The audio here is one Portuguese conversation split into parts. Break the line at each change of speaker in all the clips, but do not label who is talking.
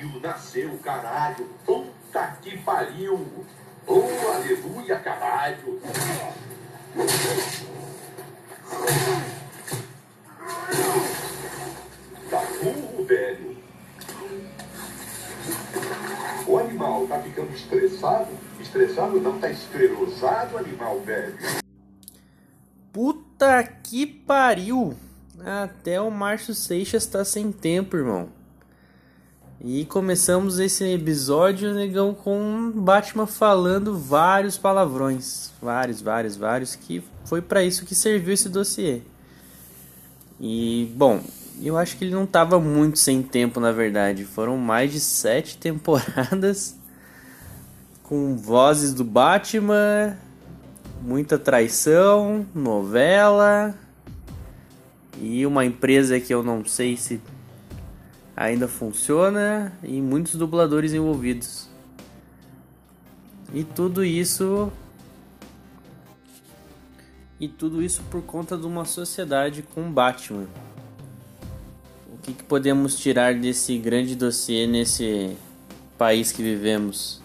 pariu, nasceu, caralho. Puta que pariu. Oh, aleluia, caralho. Tá burro, velho. O animal tá ficando estressado? Estressado não, tá esclerosado, animal velho.
Puta que pariu! Até o Márcio Seixas tá sem tempo, irmão. E começamos esse episódio, negão, com Batman falando vários palavrões. Vários, vários, vários, que foi para isso que serviu esse dossiê. E, bom, eu acho que ele não tava muito sem tempo, na verdade. Foram mais de sete temporadas com vozes do Batman, muita traição, novela e uma empresa que eu não sei se ainda funciona e muitos dubladores envolvidos. E tudo isso e tudo isso por conta de uma sociedade com Batman. O que, que podemos tirar desse grande dossiê nesse país que vivemos?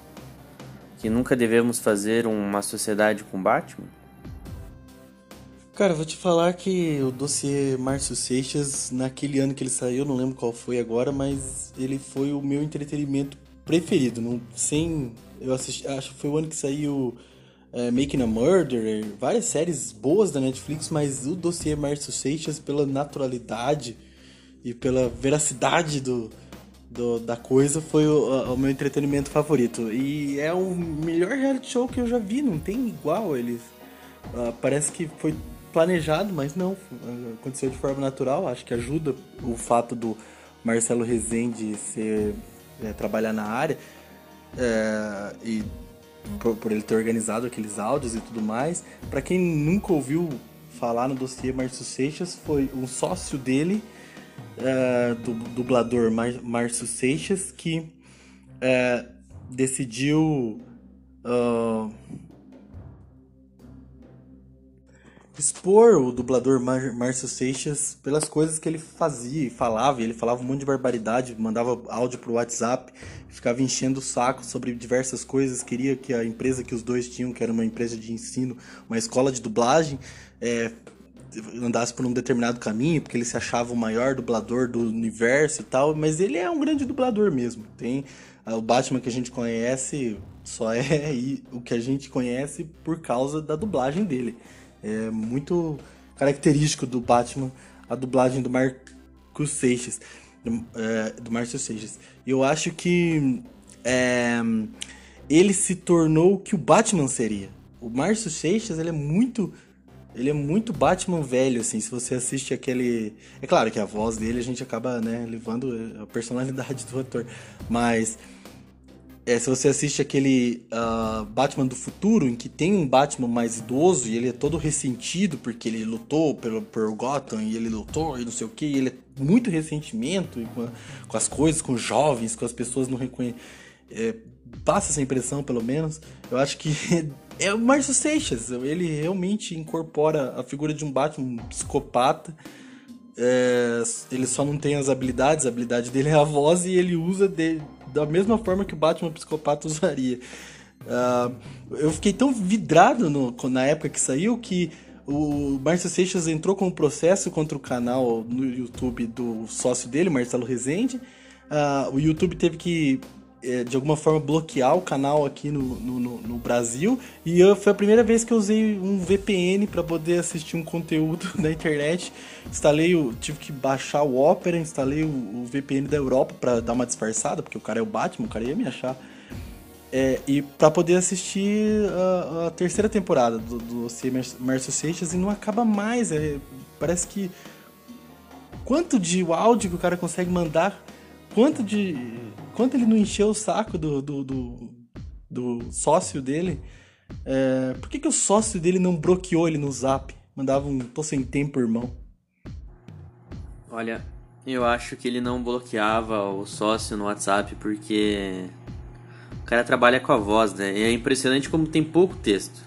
Que nunca devemos fazer uma sociedade com Batman?
Cara, vou te falar que o dossiê Márcio Seixas, naquele ano que ele saiu, não lembro qual foi agora, mas ele foi o meu entretenimento preferido. Não, sem. Eu assisti. Acho que foi o ano que saiu é, Making a Murder, várias séries boas da Netflix, mas o dossiê Márcio Seixas, pela naturalidade e pela veracidade do, do da coisa, foi o, o, meu entretenimento favorito. E é o melhor reality show que eu já vi, não tem igual eles. Uh, parece que foi planejado, mas não, aconteceu de forma natural. Acho que ajuda o fato do Marcelo Rezende ser, é, trabalhar na área é, e por, por, ele ter organizado aqueles áudios e tudo mais. Para quem nunca ouviu falar no dossiê Márcio Seixas, foi um sócio dele, é, do dublador Márcio Seixas, que é, decidiu. Uh, expor o dublador Márcio Seixas pelas coisas que ele fazia e falava. Ele falava um monte de barbaridade, mandava áudio pro WhatsApp, ficava enchendo o saco sobre diversas coisas. Queria que a empresa que os dois tinham, que era uma empresa de ensino, uma escola de dublagem, é, andasse por um determinado caminho, porque ele se achava o maior dublador do universo e tal. Mas ele é um grande dublador mesmo. Tem o Batman que a gente conhece só é o que a gente conhece por causa da dublagem dele. É muito característico do Batman a dublagem do Marcos Seixas. Do, é, do Márcio Seixas. Eu acho que é, ele se tornou o que o Batman seria. O Márcio Seixas, ele é muito ele é muito Batman velho, assim, se você assiste aquele... É claro que a voz dele a gente acaba, né, levando a personalidade do ator, mas é, se você assiste aquele uh, Batman do futuro, em que tem um Batman mais idoso e ele é todo ressentido porque ele lutou pelo, por Gotham e ele lutou e não sei o que, ele é muito ressentimento com, com, as coisas, com os jovens, com as pessoas não reconhecem. É, passa essa impressão, pelo menos. Eu acho que é o Márcio Seixas. Ele realmente incorpora a figura de um Batman psicopata. É, ele só não tem as habilidades, a habilidade dele é a voz e ele usa de, da mesma forma que o Batman psicopata usaria. Uh, eu fiquei tão vidrado no, na época que saiu que o Márcio Seixas entrou com um processo contra o canal no YouTube do sócio dele, Marcelo Rezende. Uh, o YouTube teve que de alguma forma bloquear o canal aqui no, no, no Brasil e eu, foi a primeira vez que eu usei um VPN para poder assistir um conteúdo na internet. Instalei o, tive que baixar o Opera, instalei o, o VPN da Europa para dar uma disfarçada, porque o cara é o Batman, o cara ia me achar. É, e para poder assistir a, a, terceira temporada do, do Márcio Seixas e não acaba mais. É, parece que quanto de áudio que o cara consegue mandar, quanto de quanto ele não encheu o saco do, do, do, do sócio dele, é, por que, que o sócio dele não bloqueou ele no zap? Mandava um tô sem tempo, irmão.
Olha, eu acho que ele não bloqueava o sócio no WhatsApp porque o cara trabalha com a voz, né? E é impressionante como tem pouco texto.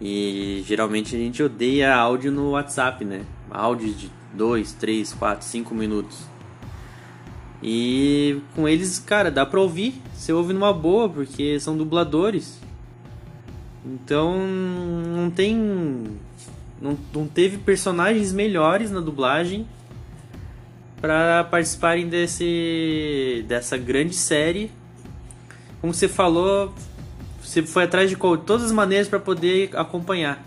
E geralmente a gente odeia áudio no WhatsApp, né? Áudio de 2, 3, 4, 5 minutos. E com eles, cara, dá pra ouvir. Você ouve numa boa, porque são dubladores. Então não tem. Não, não teve personagens melhores na dublagem para participarem desse dessa grande série. Como você falou, você foi atrás de todas as maneiras para poder acompanhar.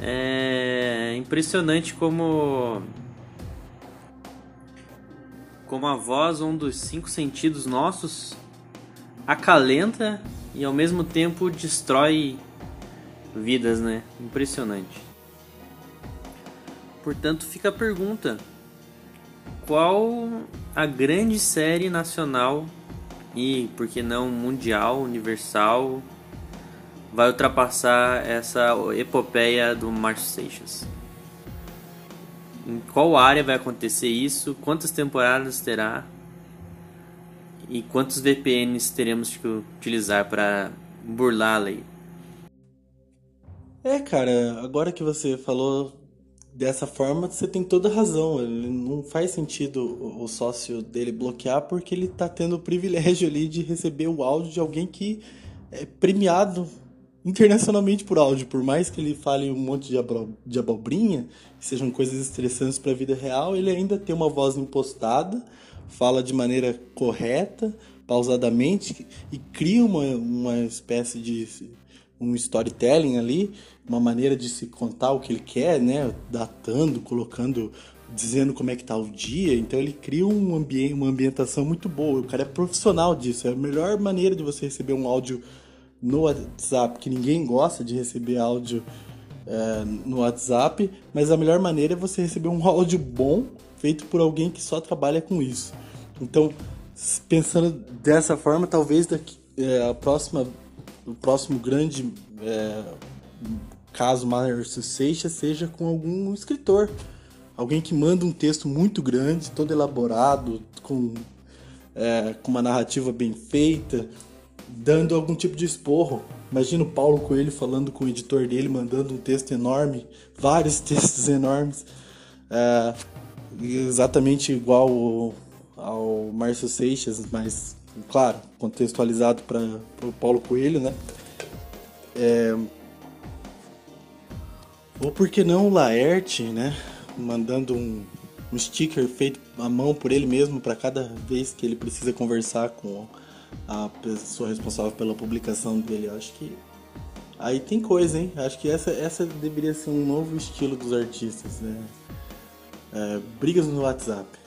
É impressionante como como a voz, um dos cinco sentidos nossos, acalenta e ao mesmo tempo destrói vidas, né? Impressionante. Portanto, fica a pergunta: qual a grande série nacional e, por que não, mundial, universal, vai ultrapassar essa epopeia do Márcio Seixas? Em qual área vai acontecer isso? Quantas temporadas terá? E quantos VPNs teremos que utilizar para burlar a lei?
É, cara, agora que você falou dessa forma, você tem toda razão. Ele não faz sentido o sócio dele bloquear porque ele tá tendo o privilégio ali de receber o áudio de alguém que é premiado internacionalmente por áudio. Por mais que ele fale um monte de, abro, de abobrinha, que sejam coisas estressantes para a vida real, ele ainda tem uma voz impostada fala de maneira correta, pausadamente e cria uma, uma espécie de um storytelling ali, uma maneira de se contar o que ele quer, né, datando, colocando, dizendo como é que tá o dia. Então ele cria um ambiente, uma ambientação muito boa. O cara é profissional disso. É a melhor maneira de você receber um áudio no WhatsApp, que ninguém gosta de receber áudio é, no WhatsApp, mas a melhor maneira é você receber um áudio bom feito por alguém que só trabalha com isso. Então, pensando dessa forma, talvez daqui, é, a próxima, o próximo grande é, caso Márcio Seixas seja com algum escritor. Alguém que manda um texto muito grande, todo elaborado, com, é, com uma narrativa bem feita, dando algum tipo de esporro. Imagina o Paulo Coelho falando com o editor dele, mandando um texto enorme, vários textos enormes. É, exatamente igual ao, ao Márcio Seixas, mas, claro, contextualizado para o Paulo Coelho, né? É, ou por que não o Laerte, né? Mandando um, um sticker feito à mão por ele mesmo para cada vez que ele precisa conversar com a pessoa responsável pela publicação dele. Eu acho que aí tem coisa, hein? Acho que essa, essa deveria ser um novo estilo dos artistas, né? É, brigas no WhatsApp.